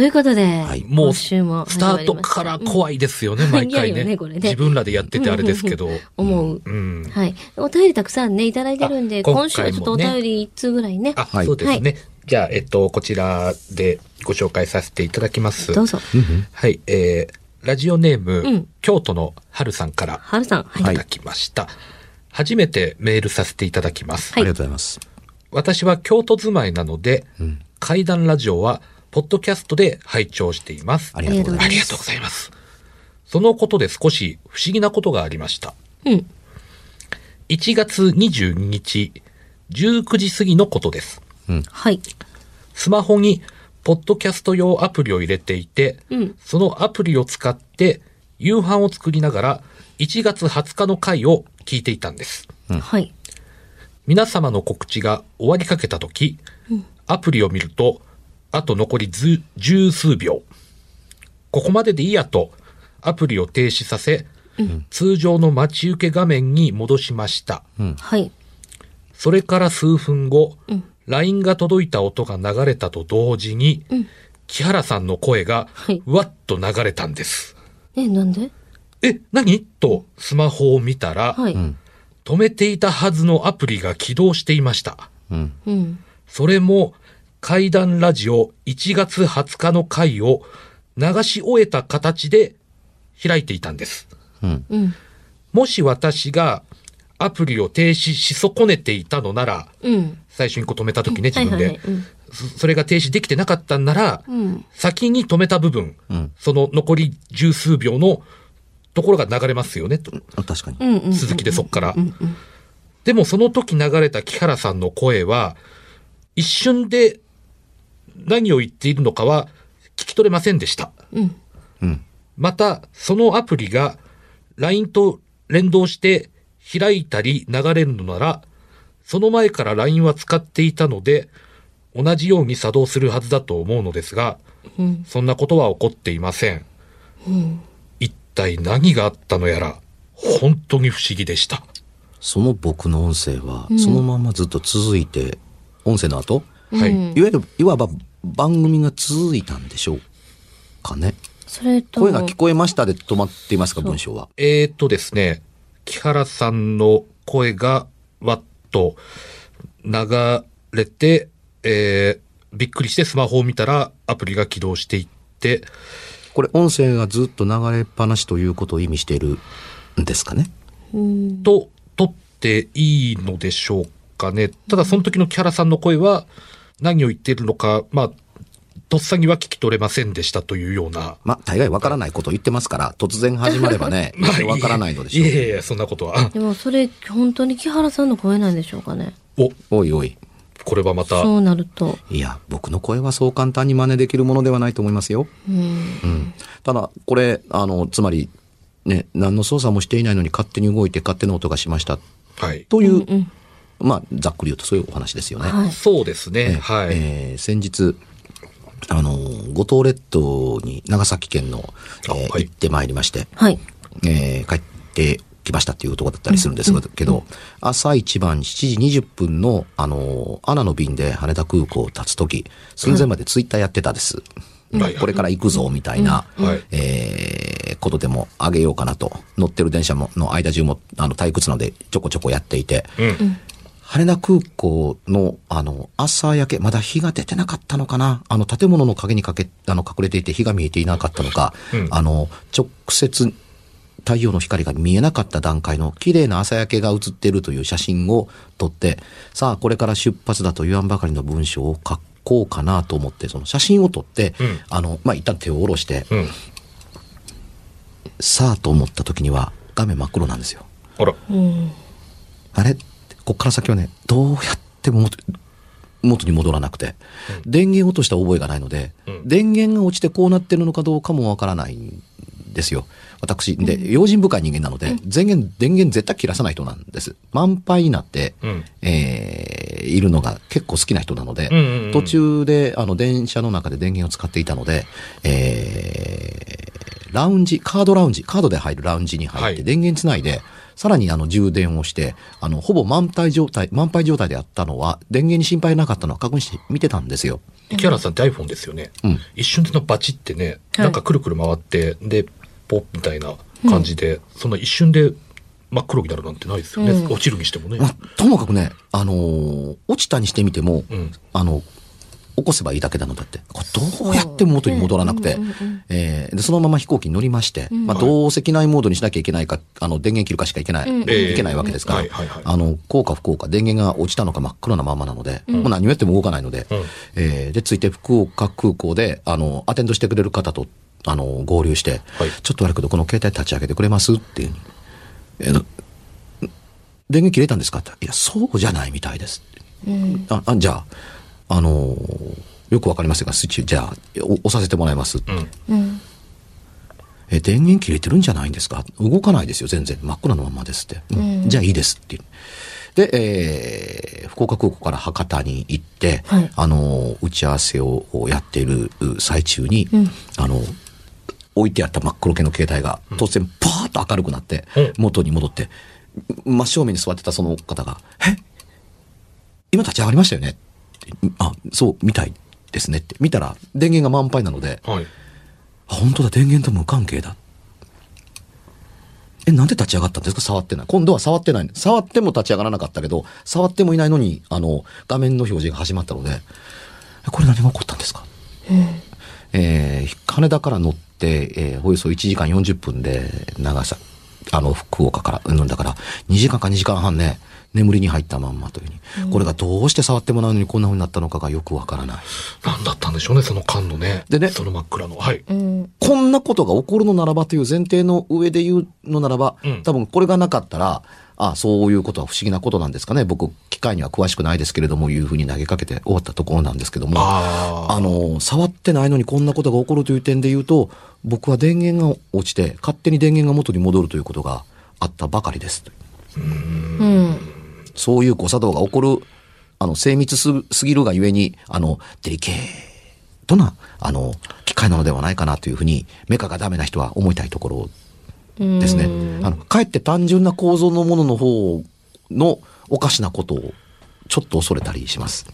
ということで、はいもう、今週もスタートから怖いですよね、毎回いやいやねねこれね自分らでやっててあれですけど。思う。うん。はい。お便りたくさんね、いただいてるんで、あ今ね今週はちょっとお便り1通ぐらいね。あ、はいそうですね。じゃあ、えっと、こちらでご紹介させていただきます。どうぞ。はい、えー、ラジオネーム、うん京都の春さんからはるさん。はいい。ただきました。初めてメールさせていただきます。はいありがとうございます。私は京都住まいなので、怪談ラジオは、ポッドキャストで拝聴しています。ありがとうございます。ありがとうございます。そのことで少し不思議なことがありました。うん。1月22日、19時過ぎのことです。はい。スマホに、ポッドキャスト用アプリを入れていて、うんそのアプリを使って、夕飯を作りながら、1月20日の回を聞いていたんです。はい。皆様の告知が終わりかけたとき、アプリを見ると、あと残りず十数秒。ここまででいいやと、アプリを停止させ、通常の待ち受け画面に戻しました。はい。それから数分後、LINE が届いた音が流れたと同時に、木原さんの声がはい、わっと流れたんです。え、なんで？え、何？とスマホを見たら、はい。止めていたはずのアプリが起動していました。うん。それも、怪談ラジオ1月20日の回を流し終えた形で開いていたんです。うん。もし私がアプリを停止し損ねていたのなら、うん。最初にこう止めた時ね、自分で。そそれが停止できてなかったんなら、うん。先に止めた部分、その残り十数秒のところが流れますよね、とあ確かに。続きでそっから。でもその時流れた木原さんの声は、一瞬で何を言っているのかは聞き取れませんでした。うん。また、そのアプリが LINE と連動して開いたり流れるのなら、その前から LINE は使っていたので、同じように作動するはずだと思うのですが、そんなことは起こっていません。一体何があったのやら、本当に不思議でした。その僕の音声は、そのままずっと続いて、音声の後、はい。いわゆる、いわば番組が続いたんでしょうかね。それと、声が聞こえましたで止まっていますか、文章は。えー、とですね、木原さんの声がわっと流れて、えー、びっくりしてスマホを見たらアプリが起動していって、これ、音声がずっと流れっぱなしということを意味しているんですかね。と、撮っていいのでしょうかね。ただその時の木原さんの声は何を言っているのか、まあ、とっさには聞き取れませんでしたというような。まあ、大概わからないことを言ってますから、突然始まればね、わからないのでしょう。いやいやいや、そんなことは。でもそれ、本当に木原さんの声なんでしょうかね。お、おいおい。これはまた、そうなると。いや、僕の声はそう簡単に真似できるものではないと思いますよ。うん。うん。ただ、これ、あの、つまり、ね、何の操作もしていないのに勝手に動いて勝手な音がしました。はい。という、うん。まあ、ざっくり言うとそういうお話ですよね。はい。そうですね。はい。えー先日、あの、五島列島に長崎県の、えーあはい行ってまいりまして、はい。えー帰ってきましたっていうところだったりするんですけど、朝一番7時20分の、あの、アナの便で羽田空港を立つとき、寸前までツイッターやってたです。はいこれから行くぞ、みたいな、うんはいえーことでもあげようかなと、乗ってる電車もの間中も、あの、退屈なのでちょこちょこやっていて、うん。羽田空港の、あの、朝焼け、まだ日が出てなかったのかな？あの、建物の陰にかけ、あの、隠れていて火が見えていなかったのか、うんあの、直接、太陽の光が見えなかった段階の綺麗な朝焼けが写っているという写真を撮って、さあ、これから出発だと言わんばかりの文章を書こうかなと思って、その写真を撮って、うんあの、まあ、一旦手を下ろして、うん。さあと思った時には画面真っ黒なんですよ。あら。うん。あれ？こっから先はね、どうやっても元元に戻らなくて、電源落とした覚えがないので、うん。電源が落ちてこうなってるのかどうかもわからないんですよ。私、で、用心深い人間なので、電源、電源絶対切らさない人なんです。満杯になって、うん。えーいるのが結構好きな人なので、うんうんうん。途中で、あの、電車の中で電源を使っていたので、えーラウンジ、カードラウンジ、カードで入るラウンジに入って、はい。電源つないで、さらにあの充電をして、あの、ほぼ満杯状態、満杯状態であったのは、電源に心配なかったのは確認して見てたんですよ。木原さんって iPhone ですよね。うん一瞬でのバチってね、はいなんかくるくる回って、で、ポッみたいな感じで、そんな一瞬で真っ黒になるなんてないですよね。うん落ちるにしてもね。まあ、ともかくね、あのー落ちたにしてみても、うんあの、起こせばいいだけなのだって。これどうやっても元に戻らなくて、えそのまま飛行機に乗りまして、まあ、どうせ機内モードにしなきゃいけないか、あの、電源切るかしかいけない、うんいけないわけですから、あの、こうか不幸か、電源が落ちたのか真っ黒なままなので、もう何をやっても動かないので、うんえーで、ついて福岡空港で、あの、アテンドしてくれる方と、あの、合流して、はいちょっと悪いけど、この携帯立ち上げてくれますっていう。えー電源切れたんですかって。いや、そうじゃないみたいです。うん。あ、あじゃあ、あのーよくわかりませんが、スイッチ、じゃあ、お押させてもらいます。うん。うん。え、電源切れてるんじゃないんですか？動かないですよ、全然。真っ暗のままですって。うんじゃあいいですって。で、えー福岡空港から博多に行って、はいあのー打ち合わせをやっている最中に、うんあの置いてあった真っ黒系の携帯が突然パーッと明るくなって、うん元に戻って、真正面に座ってたその方が、え？今立ち上がりましたよね？ってあ、そう、みたいですねって。見たら電源が満杯なので、はい。あ、本当だ、電源と無関係だ。え、なんで立ち上がったんですか？触ってない。今度は触ってない。触っても立ち上がらなかったけど、触ってもいないのに、あの、画面の表示が始まったので、えこれ何が起こったんですか？えー羽田から乗って、えーおよそ1時間40分で長さ、あの、福岡から、うん、だから、2時間か2時間半ね、眠りに入ったまんまというふうに、これがどうして触ってもらうのにこんな風になったのかがよくわからない。なんだったんでしょうね、その間のね。でねその真っ暗の。はい。うん。こんなことが起こるのならばという前提の上で言うのならば、うん多分これがなかったら、あそういうことは不思議なことなんですかね。僕、機械には詳しくないですけれども、いうふうに投げかけて終わったところなんですけども、ああ。あの、触ってないのにこんなことが起こるという点で言うと、僕は電源が落ちて、勝手に電源が元に戻るということがあったばかりです。うん。そういう誤作動が起こる、あの、精密すすぎるがゆえに、あの、デリケートな、あの、機械なのではないかなというふうに、メカがダメな人は思いたいところですね。あの、かえって単純な構造のものの方のおかしなことをちょっと恐れたりします。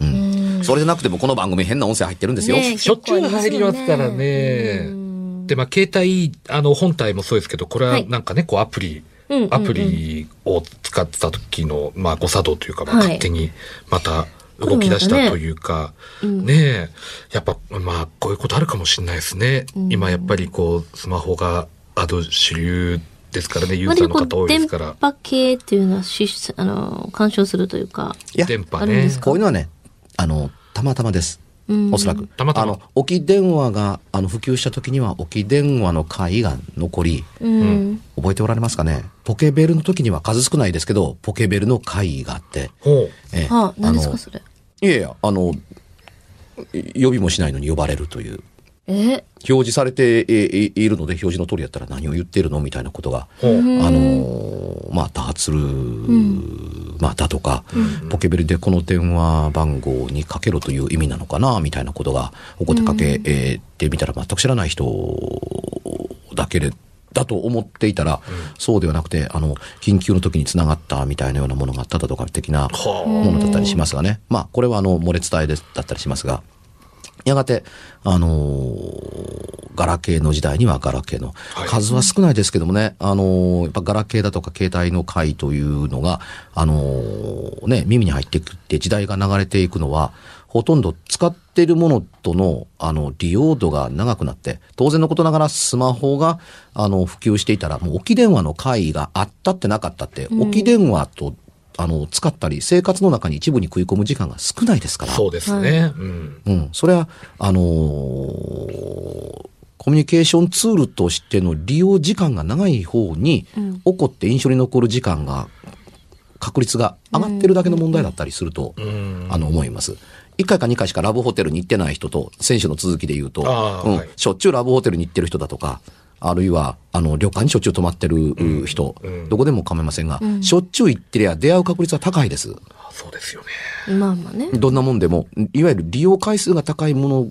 うん。それでなくてもこの番組変な音声入ってるんですよ。ねえしょっちゅう入りますからうねん。で、まあ、携帯、あの、本体もそうですけど、これははいなんかね、こう、アプリ、アプリを使ってた時の、まあ、誤作動というか、まあ、はい勝手にまた動き出したというか、ねえ、やっぱ、まあ、こういうことあるかもしれないですね。今、やっぱりこう、スマホがある主流ですからね、ユーザーの方多いですから電。波系っていうのはしあの干渉するというかいや、電波ねあるんです。か？こういうのはね、あの、たまたまです。うん。おそらく。たまたま。あの、置き電話が、あの、普及した時には、置き電話の会が残り、うん。覚えておられますかね？ポケベルの時には数少ないですけど、ポケベルの会があって、ほう。ええ。はあ何ですかのそれ？いやいや、あの、呼びもしないのに呼ばれるという。え？表示されてえいいるので、表示の通りやったら何を言ってるのみたいなことが。あのーまあ、多発する、まあ、だとか、ポケベルでこの電話番号にかけろという意味なのかな、みたいなことが起こってかけえーてみたら、全く知らない人だけで、だと思っていたら、そうではなくて、あの、緊急の時に繋がったみたいなようなものがあっただとか的なはあ。ものだったりしますがね。まあ、これはあの、漏れ伝えだったりしますが、やがて、あのーガラケーの時代にはガラケーのはい。数は少ないですけどもね、あのーやっぱガラケーだとか携帯の回というのが、あのーね、耳に入ってくって時代が流れていくのは、ほとんど使っているものとの、あの、利用度が長くなって、当然のことながらスマホが、あの、普及していたら、もう置き電話の回があったってなかったって、置き電話と、あの、使ったり、生活の中に一部に食い込む時間が少ないですから。そうですね。うん。うん。それは、あのーコミュニケーションツールとしての利用時間が長い方に、起こって印象に残る時間が、確率が上がってるだけの問題だったりすると、んあの、思います。1回か2回しかラブホテルに行ってない人と、選手の続きで言うと、うんはいしょっちゅうラブホテルに行ってる人だとか、あるいは、あの、旅館にしょっちゅう泊まってるう人、うんどこでも構いませんが、しょっちゅう行ってりゃ出会う確率は高いです。そうですよね。まあまあねどんなもんでも、いわゆる利用回数が高いもの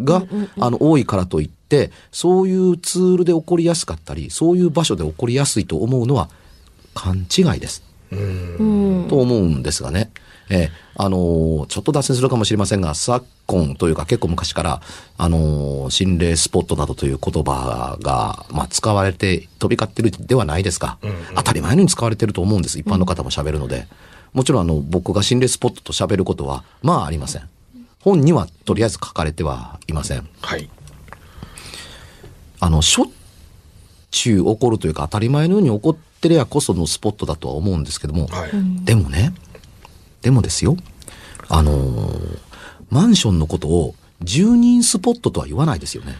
が、あの、多いからといって、そういうツールで起こりやすかったり、そういう場所で起こりやすいと思うのは勘違いです。うん。と思うんですがね。えーあのーちょっと脱線するかもしれませんが、昨今というか結構昔から、あのー心霊スポットなどという言葉が、まあ、使われて飛び交ってるではないですか。当たり前のように使われてると思うんです。一般の方も喋るので。もちろん、あの、僕が心霊スポットと喋ることは、まあありません。本にはとりあえず書かれてはいません。はい。あの、しょっちゅう起こるというか当たり前のように起こってりゃこそのスポットだとは思うんですけども、はい。でもね、でもですよ、あのーマンションのことを住人スポットとは言わないですよね。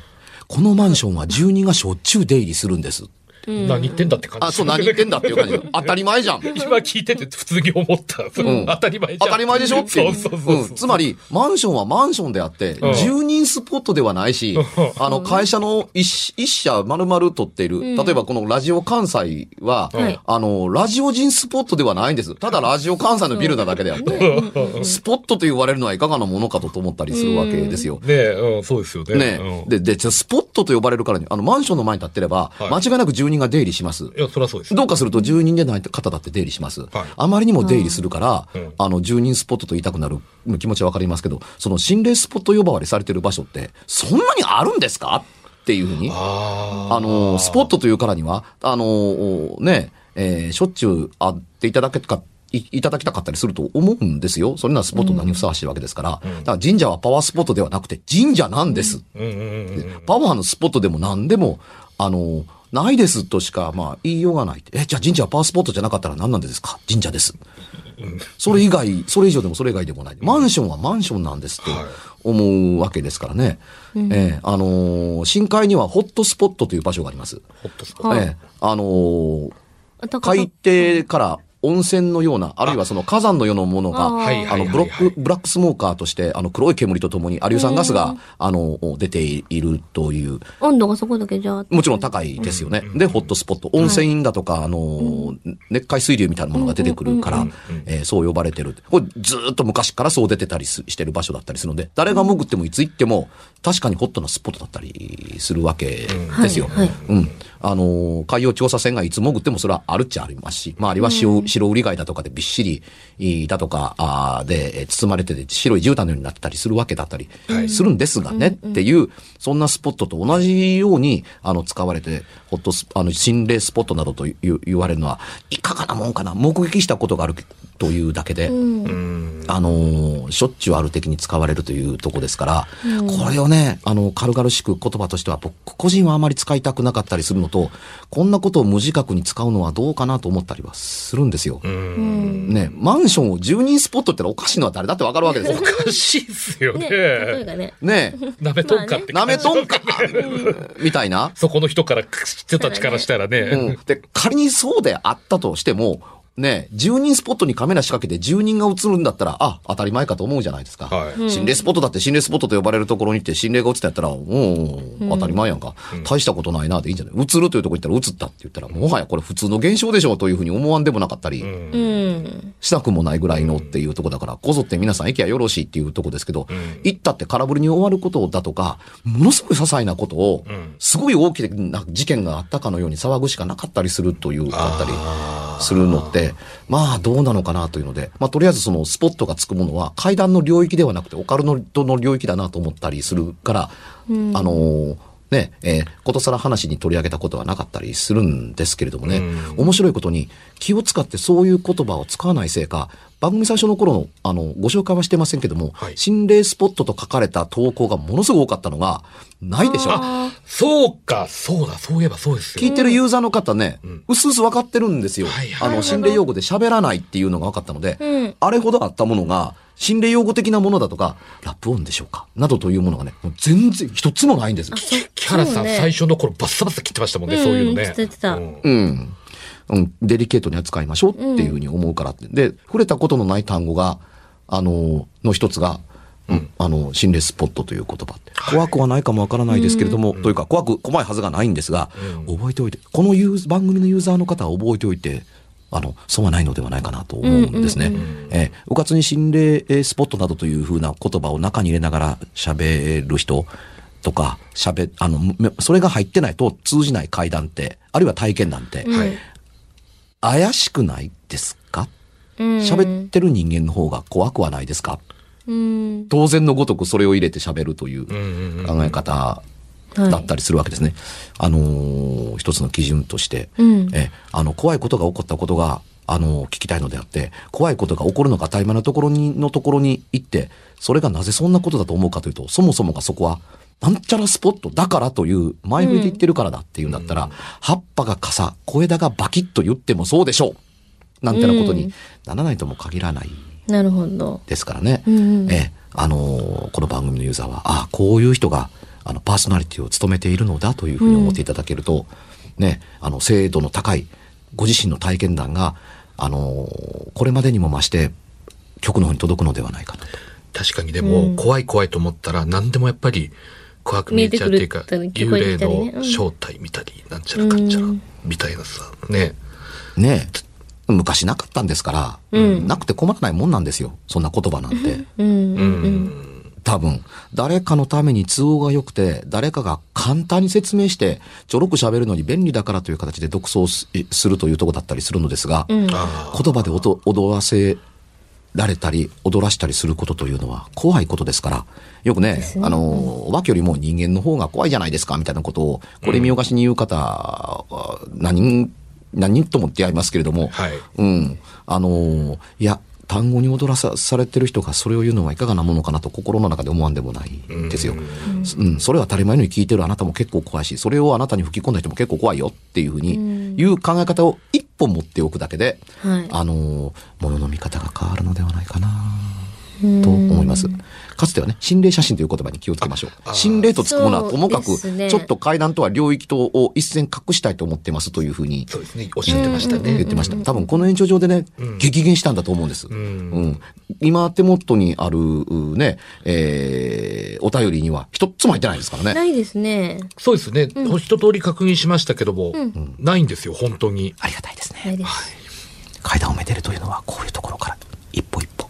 このマンションは住人がしょっちゅう出入りするんです。何言ってんだって感じ。あ、そう、何言ってんだっていう感じ。当たり前じゃん。今聞いてて普通に思った。ん。当たり前じゃん。当たり前でしょってそうそうそうそう、うん。つまり、マンションはマンションであって、うん。住人スポットではないし、あの、会社の一一社丸々取っている、例えばこのラジオ関西は、はい。あの、ラジオ人スポットではないんです。ただラジオ関西のビルなだけであって、スポットと言われるのはいかがなものかと思ったりするわけですよ。ねえ、うん、そうですよね。うん。ねで、で、じゃあスポットと呼ばれるからに、あの、マンションの前に立ってれば、はい。間違いなく住人が出入りします。いや、そりゃそうです。どうかすると住人でない方だって出入りします。はいあまりにも出入りするから、うんあの、住人スポットと言いたくなる気持ちはわかりますけど、その心霊スポット呼ばわりされてる場所って、そんなにあるんですかっていうふうに。あの、スポットというからには、あの、ね、えーしょっちゅう会っていただけか、いいただきたかったりすると思うんですよ。それならスポット何ふさわしいわけですから。だから神社はパワースポットではなくて神社なんです。うんうんうんうん。パワーのスポットでも何でも、あの、ないですとしか、まあ、言いようがない。え、じゃあ神社はパワースポットじゃなかったら何なんですか？神社です。それ以外、それ以上でもそれ以外でもない。マンションはマンションなんですとはい思うわけですからね。ええあのー深海にはホットスポットという場所があります。ほっとする。はいええあのー海底から温泉のような、あるいはその火山のようなものが、あの、ブロック、ブラックスモーカーとして、あの、黒い煙とともに、アリュー酸ガスが、あの、出ているという、温度がそこだけじゃあ。もちろん高いですよね。で、ホットスポット。温泉だとか、あの、熱海水流みたいなものが出てくるから、えーそう呼ばれてる。これずーっと昔からそう出てたりすしてる場所だったりするので、誰が潜ってもいつ行っても、確かにホットなスポットだったりするわけですよ。はいはいうん。あの、海洋調査船がいつ潜ってもそれはあるっちゃありますし、周りは白,、白売り貝だとかでびっしり、いだとか、あーで、えー包まれてて白い絨毯のようになってたりするわけだったりするんですがね、っていう、そんなスポットと同じように、あの、使われて、ホットス、あの、心霊スポットなどと言う言われるのは、いかがなもんかな、目撃したことがあるというだけで、あのーしょっちゅうある的に使われるというとこですから、これをね、あの、軽々しく言葉としては、僕個人はあまり使いたくなかったりするのと、こんなことを無自覚に使うのはどうかなと思ったりはするんですよ。ね、マンションを住人スポットってのはおかしいのは誰だってわかるわけですよ。おかしいっすよね、例えね。ばね。ねなめとんかってとんかみたいな。そこの人から、人たちからしたらうね。ん。で、仮にそうであったとしても、ね、住人スポットにカメラ仕掛けて住人が映るんだったら、あ、当たり前かと思うじゃないですか。はい。心霊スポットだって心霊スポットと呼ばれるところに行って心霊が映ったんやったら、うん、当たり前やんか。大したことないなでいいんじゃない。映るというところ行ったら映ったって言ったら、もはやこれ普通の現象でしょうというふうに思わんでもなかったり、うん。したくもないぐらいのっていうとこだから、こぞって皆さん駅はよろしいっていうとこですけど、行ったって空振りに終わることだとか、ものすごい些細なことを、すごい大きな事件があったかのように騒ぐしかなかったりするという、だったりするのって、まあどうなのかなというので、まあとりあえずそのスポットがつくものは階段の領域ではなくてオカルトの領域だなと思ったりするから、あのーね、えーことさら話に取り上げたことはなかったりするんですけれどもね、面白いことに気を使ってそういう言葉を使わないせいか、番組最初の頃の、あの、ご紹介はしてませんけども、はい。心霊スポットと書かれた投稿がものすごく多かったのが、ないでしょあそうか、そうだ、そういえばそうですよ。聞いてるユーザーの方ね、うすうす分かってるんですよ。はいはい。あの、心霊用語で喋らないっていうのが分かったので、うん。あれほどあったものが、心霊用語的なものだとか、ラップ音でしょうか？などというものがね、もう全然一つもないんです。木原さん、ね。最初の頃バッサバサ切ってましたもんね、そういうのね。うん切ってた。うんうん。うん、デリケートに扱いましょうっていうふうに思うからって。で、触れたことのない単語が、あの、の一つが、うん、あの、心霊スポットという言葉って。怖くはないかもわからないですけれども、というか怖く、怖いはずがないんですが、覚えておいて、このユー番組のユーザーの方は覚えておいてあの、損はないのではないかなと思うんですね。うんうんえーうかつに心霊えースポットなどというふうな言葉を中に入れながら喋る人とか、喋、あの、めそれが入ってないと通じない会談って、あるいは体験談って、はい。怪しくないですか？うん喋ってる人間の方が怖くはないですか？うん。当然のごとくそれを入れて喋るという。考え方だったりするわけですね。あのー一つの基準として、うんえあの怖いことが起こったことがあの聞きたいのであって怖いことが起こるのが当たり前のところにのところに行ってそれがなぜそんなことだと思うかというとそもそもがそこはなんちゃらスポットだからという前振りで言ってるからだっていうんだったら、葉っぱが傘小枝がバキッと言ってもそうでしょう。なんてなことにならないとも限らない。なるほど。ですからね。うんうん。ええ、あのーこの番組のユーザーは、あこういう人が、あの、パーソナリティを務めているのだというふうに思っていただけると、ね、あの、精度の高い、ご自身の体験談が、あのーこれまでにも増して、曲の方に届くのではないかなと。確かにでも、怖い怖いと思ったら何でもやっぱり怖く見えちゃうっていうか、幽霊の正体見たり、なんちゃらかんちゃらうん、みたいなさ、ね。ねえ昔なかったんですから、うんなくて困らないもんなんですよ。そんな言葉なんて。うん。うん。うん。多分、誰かのために都合が良くて、誰かが簡単に説明して、ちょろく喋るのに便利だからという形で独走すするというところだったりするのですが、うん。あ言葉で音踊らせられたり、踊らしたりすることというのは怖いことですから、よくね、ね。あの、お化けよりも人間の方が怖いじゃないですか、みたいなことを、これ見よがしに言う方は、何人、何人とも出会いますけれども、はい。うん。あの、いや、単語に踊らさされてる人がそれを言うのはいかがなものかなと心の中で思わんでもないですよ。うん、それは当たり前のように聞いてるあなたも結構怖いし、それをあなたに吹き込んだ人も結構怖いよっていうふうに、いう考え方を一本持っておくだけで、はい。あの、ものの見方が変わるのではないかな、と思います。かつてはね、心霊写真という言葉に気をつけましょう。心霊とつくものはともかく、ねちょっと階段とは領域とを一線隠したいと思ってますというふうにそうですね。おっしゃってました言っね。てました。多分この延長上でね、激減したんだと思うんです。うん今手元にある、うね、えーお便りには一つも入ってないですからね。ないですね。そうですね。一通り確認しましたけども、ないんですよ、本当に。ありがたいですね。ない。階段をめでるというのはこういうところから一歩一歩。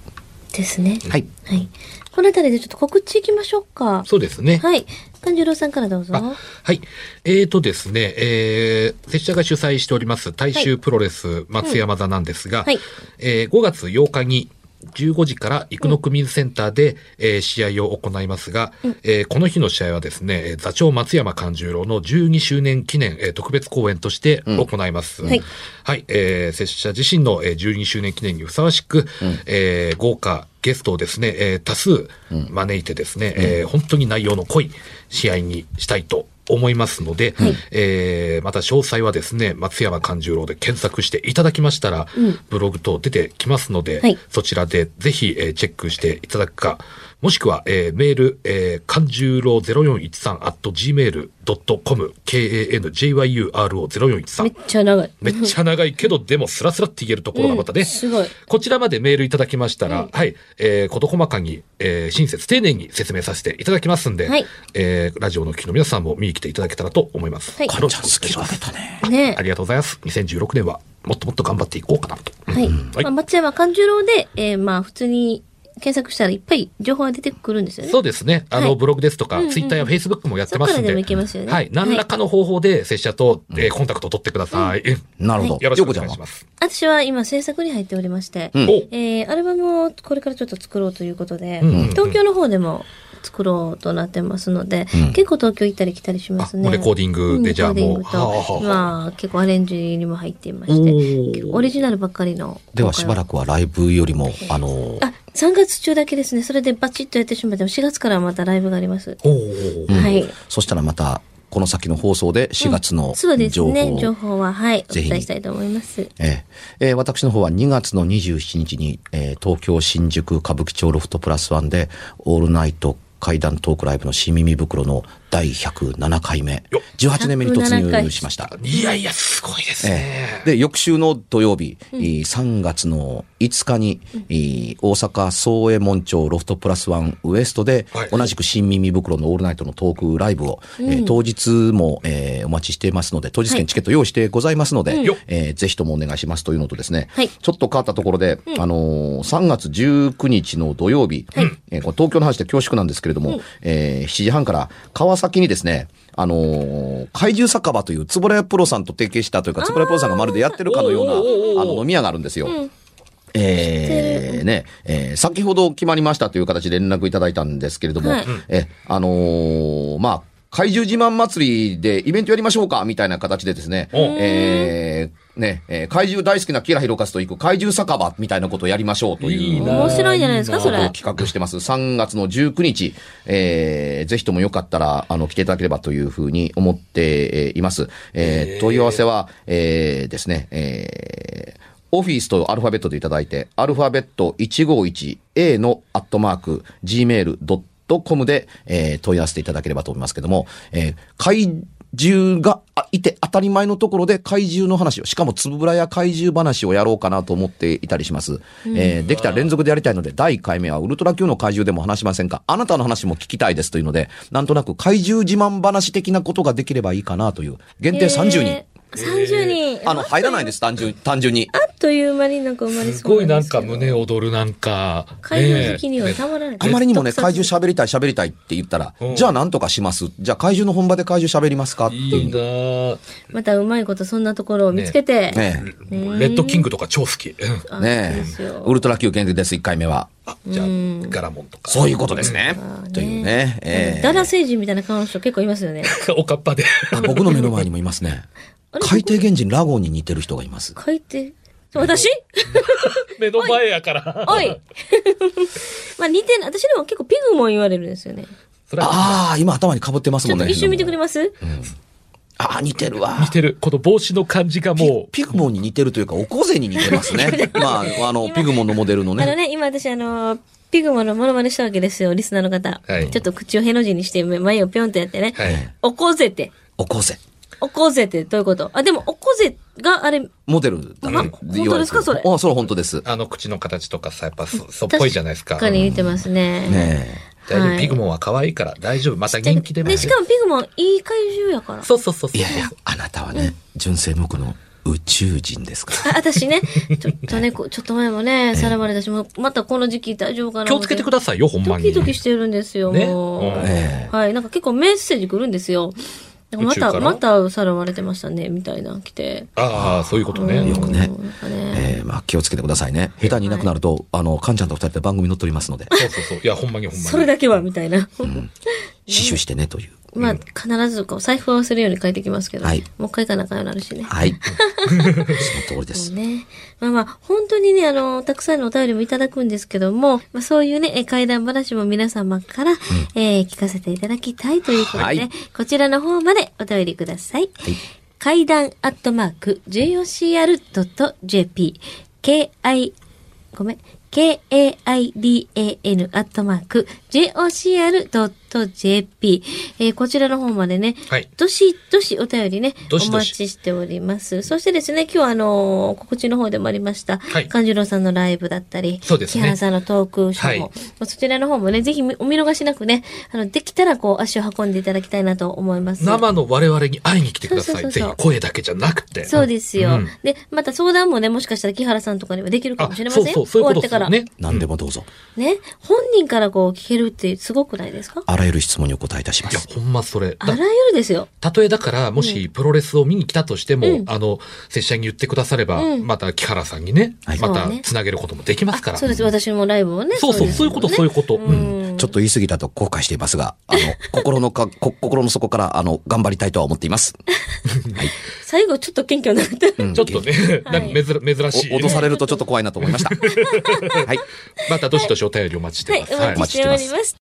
ですね。はい。はい。この辺りでちょっと告知いきましょうか。そうですね。はい。勘十郎さんからどうぞ。あはい。えーとですね、えー、拙者が主催しております大衆プロレス松山座なんですが、はいえー5月8日に15時から生野区民センターで、えー試合を行いますが、えーこの日の試合はですね、えー座長松山勘十郎の12周年記念、えー特別公演として行います。はい。はい、えー、拙者自身の、えー12周年記念にふさわしく、えー豪華ゲストをですね、えー多数招いてですね、えー本当に内容の濃い試合にしたいと思いますので、えーまた詳細はですね、松山勘十郎で検索していただきましたら、ブログ等出てきますので、はい。そちらでぜひ、えーチェックしていただくか、もしくは、えーメール、えー、勘十郎0413 at gmail.com、kanjyuro0413 めっちゃ長い。めっちゃ長いけど、でもスラスラって言えるところがまたね、うんすごいこちらまでメールいただきましたら、はい、えー、事細かに、えー、親切丁寧に説明させていただきますんで、はいえー、ラジオのお聞きの皆さんも見に来ていただけたらと思います。はいよろしくお願いします。ね。ねありがとうございます。2016年はもっともっと頑張っていこうかなと。はい。はいまあ、松山勘十郎で、えー、まあ、普通に検索したらいっぱい情報が出てくるんですよね。そうですね。あの、はいブログですとか、うんうんツイッターやフェイスブックもやってますんで。そこからでもいけますよねはい。何らかの方法で、拙者と、えーコンタクトを取ってください。なるほど。よろしくお願いします。私は今制作に入っておりまして、うんおえー、アルバムをこれからちょっと作ろうということで、うんうんうん東京の方でも作ろうとなってますので、うん結構東京行ったり来たりしますね。レコーディングでじゃあもうレコーディングとはあはあはあまあ、結構アレンジにも入っていまおして、オリジナルばっかりの。ではしばらくはライブよりも、あの、あ、3月中だけですね。それでバチッとやってしまっても、4月からはまたライブがあります。おーうんはい。そしたらまた、この先の放送で4月のそうです情報を、ね。情報は、はい。お伝えしたいと思います。えええー私の方は2月の27日に、えー東京新宿歌舞伎町ロフトプラスワンで、オールナイト怪談トークライブの新耳袋の第107回目。18年目に突入しました。いやいや、すごいですね。で、翌週の土曜日、えー3月の5日に、えー大阪総右衛門町ロフトプラスワンウエストで、はい。同じく新耳袋のオールナイトのトークライブを、えー当日も、えーお待ちしていますので、当日券チケット用意してございますので、よっ。えーぜひともお願いしますというのとですね、はい。ちょっと変わったところで、あのー3月19日の土曜日、えーこれ東京の話で恐縮なんですけれども、えー7時半から川崎にですね、あのー怪獣酒場という、つぶらやプロさんと提携したというか、つぶらやプロさんがまるでやってるかのような、あの、飲み屋があるんですよ。えーね、えー先ほど決まりましたという形で連絡いただいたんですけれども、はい。え、あのーまあ、怪獣自慢祭りでイベントやりましょうかみたいな形でですね、おえーね、えー怪獣大好きなキラヒロカスと行く怪獣酒場みたいなことをやりましょうという。いいな面白いじゃないですか、それ。企画してます。3月の19日、えー、ぜひともよかったら、あの、来ていただければというふうに思ってえーいます。えー、問い合わせは、えー、ですね、えー、オフィスとアルファベットでいただいて、アルファベット 151A のアットマーク、gmail.com で、えー問い合わせていただければと思いますけども、えー怪獣があいて当たり前のところで怪獣の話を、しかもつぶらや怪獣話をやろうかなと思っていたりします。えーできたら連続でやりたいので、第1回目はウルトラ Q の怪獣でも話しませんかあなたの話も聞きたいですというので、なんとなく怪獣自慢話的なことができればいいかなという、限定30人。えー30人。あの、入らないです、単純、単純に。あっという間になんか生まれすそうごいなんか胸躍るなんか。怪獣好きねにはたまらない。あまりにもね、怪獣喋りたい喋りたいって言ったらう、んじゃあなんとかします。じゃあ怪獣の本場で怪獣喋りますかっていいういなぁまたうまいことそんなところを見つけて。ねレッドキングとか超好き。ねウルトラ Q 限定です、1回目は。あ、じゃあ、ガラモンとか。そういうことですね。というね。えーダラ星人みたいな顔の人結構いますよね。おかっぱで。あ僕の目の前にもいますね。海底原人ラゴンに似てる人がいます。書いて。私？目の前やから。おいまあ似てない。私でも結構ピグモン言われるんですよね。それはああ、今頭に被ってますちょっともんね。一瞬見てくれます？ああ、似てるわ似。てる。この帽子の感じがもう。ピグモンに似てるというか、おこぜに似てますね。まあ、あの、ピグモンのモデルのね。あのね、今私あの、ピグモンのモノマネしたわけですよ、リスナーの方。はいちょっと口をへの字にして、眉をぴょんとやってね。はい。おこぜて。おこぜ。おこぜってどういうこと？あ、でも、おこぜがあれ、モデルだまね。本当ですか？それあ、それ本当です。あの口の形とかさ、やっぱそ、そっぽいじゃないですか。確かに似てますね。ね大丈夫？はいピグモンは可愛いから大丈夫。また元気でもで、しかもピグモン、いい怪獣やから。そうそうそうそう。え。いやいや、あなたはね、純正無垢の宇宙人ですから。あ、私ね、ちょっとね、こちょっと前もね、さらわれたし、もうまたこの時期大丈夫かな気をつけてくださいよ、ほんまに。ドキドキしてるんですよ、ねもう。はい、なんか結構メッセージ来るんですよ。また、またさらわれてましたね、みたいな、来て。ああ、そういうことね。よくねえーまあ気をつけてくださいね。下手にいなくなると、あの、カンちゃんと二人で番組乗っておりますので、そうそうそう。いや、ほんまにほんまに。それだけは、みたいな。死守してねという。まあ、必ずこう財布を忘れるように書いてきますけど、はいもう一回行かなあかんようになるしね。はい。その通りです。ね。まあまあ、本当にね、あの、たくさんのお便りもいただくんですけども、まあそういうね、え怪談話も皆様から、えー聞かせていただきたいということで、はいこちらの方までお便りください。怪談アットマーク、jocr.jp、ki、ごめん、k-a-i-d-a-n アットマーク、jocr.jp、えーこちらの方までね、はいどしどしお便りね、どしどしお待ちしております。そしてですね、今日はあのー告知の方でもありました、はい勘次郎さんのライブだったり、そうですね木原さんのトークショーも、はいまあそちらの方もね、ぜひお見逃しなくね、あの、できたらこう、足を運んでいただきたいなと思います。生の我々に会いに来てください。そうそうそうそうぜひ声だけじゃなくて。そうですよ、うんで、また相談もね、もしかしたら木原さんとかにはできるかあもしれません。そうそう、そういうこと終わってから。ですよね。何でもどうぞ。ね。本人からこう聞けるってすごくないですか？あらゆる質問にお答えいたしまいや、す。ほんまそれ。だあらゆるですよ。たとえだから、もしプロレスを見に来たとしても、うんあの、拙者に言ってくだされば、うんまた木原さんにね、はいまたつなげることもできますから。そうです。私もライブをね。そうそう、そういうこと、そういうこと。うん。うんちょっと言い過ぎたと後悔していますが、あの、心のか、こ心の底から、あの、頑張りたいとは思っています。はい。最後ちょっと謙虚になって。うんちょっとね、はいなんか珍珍しい。お脅されるとちょっと怖いなと思いました。はい。またどしどしお便りお待ちしてはいま、す。お待ちしております。